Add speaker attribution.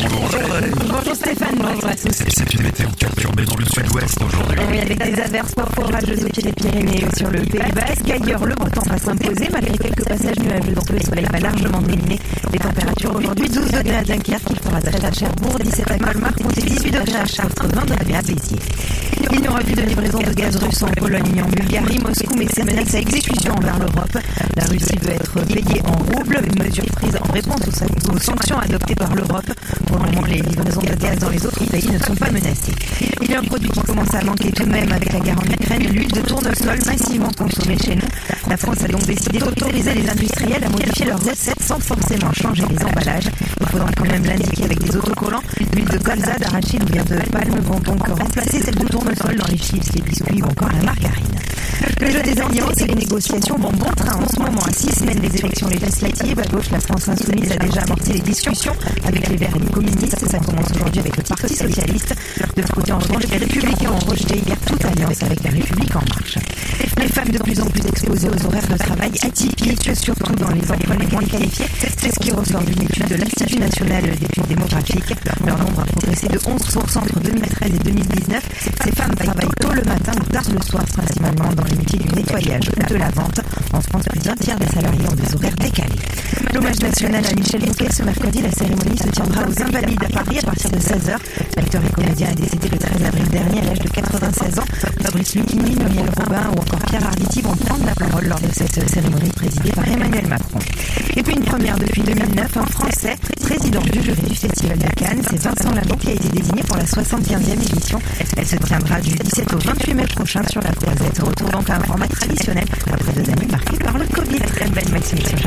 Speaker 1: Bonjour Stéphane, bonjour à tous.
Speaker 2: C'est une météo perturbée dans le sud-ouest aujourd'hui.
Speaker 1: Oui, avec des averses parfois orageuses au pied des Pyrénées ou sur le Pays Basque. Ailleurs, le beau temps va s'imposer malgré quelques passages nuageux. Donc le soleil va largement dominer. Les températures aujourd'hui 12 degrés à Dunkerque, il fera 13 à Cherbourg, 17 à Colmar, comptez 18 degrés à Chartres, 20 degrés à Béziers. Aura plus de livraison de gaz russe en Pologne en Bulgarie. Moscou met ses menaces à exécution envers l'Europe. La Russie veut être payée en roubles, une mesure prise en réponse aux sanctions adoptées par l'Europe. Pour le moment, les livraisons de gaz dans les autres pays ne sont pas menacées. Il y a un produit qui commence à manquer tout de même avec la guerre en Ukraine, l'huile de tournesol massivement consommée chez nous. La France a donc décidé d'autoriser les industriels à modifier leurs recettes sans forcément changer les emballages. Il faudra quand même l'indiquer avec des autocollants. L'huile de colza, d'arachide ou bien de palme vont donc remplacer celle de tournesol dans les chips, les biscuits encore la margarine. Le jeu des aliments, c'est les négociations vont bon train en ce moment. À six semaines des élections législatives, à gauche, la France insoumise a déjà amorcé les discussions avec les Verts et les communistes. Ça commence aujourd'hui avec le Parti socialiste. De ce côté, en revanche, les républicains ont rejeté hier toute alliance avec la République en marche. Les femmes de plus en plus exposées aux horaires de travail atypiques, surtout dans les emplois les moins qualifiés. C'est ce qui ressort d'une étude de l'Institut national d'études démographiques. Leur nombre a progressé de 11% entre 2013 et 2019. Ces femmes travaillent tôt le matin ou tard le soir, principalement dans les métiers du nettoyage ou de la vente. En France, plus d'un tiers des salariés ont des horaires décalés. L'hommage national à Michel Fouquet ce mercredi, la cérémonie se tiendra aux Invalides à Paris à partir de 16h. L'acteur et comédien est décédé le 13 avril dernier à l'âge de 96 ans. Fabrice Lucchini, Muriel Robin ou encore Pierre Arditi vont prendre la parole lors de cette cérémonie présidée par Emmanuel Macron. Et puis une première depuis 2009, un Français, président du jury du Festival de Cannes, c'est Vincent Labo qui a été désigné pour la 75e édition. Elle se tiendra du 17 au 28 mai prochain sur la Croisette. Retour donc à un format traditionnel après deux années marquées par le Covid. Très belle matinée sur.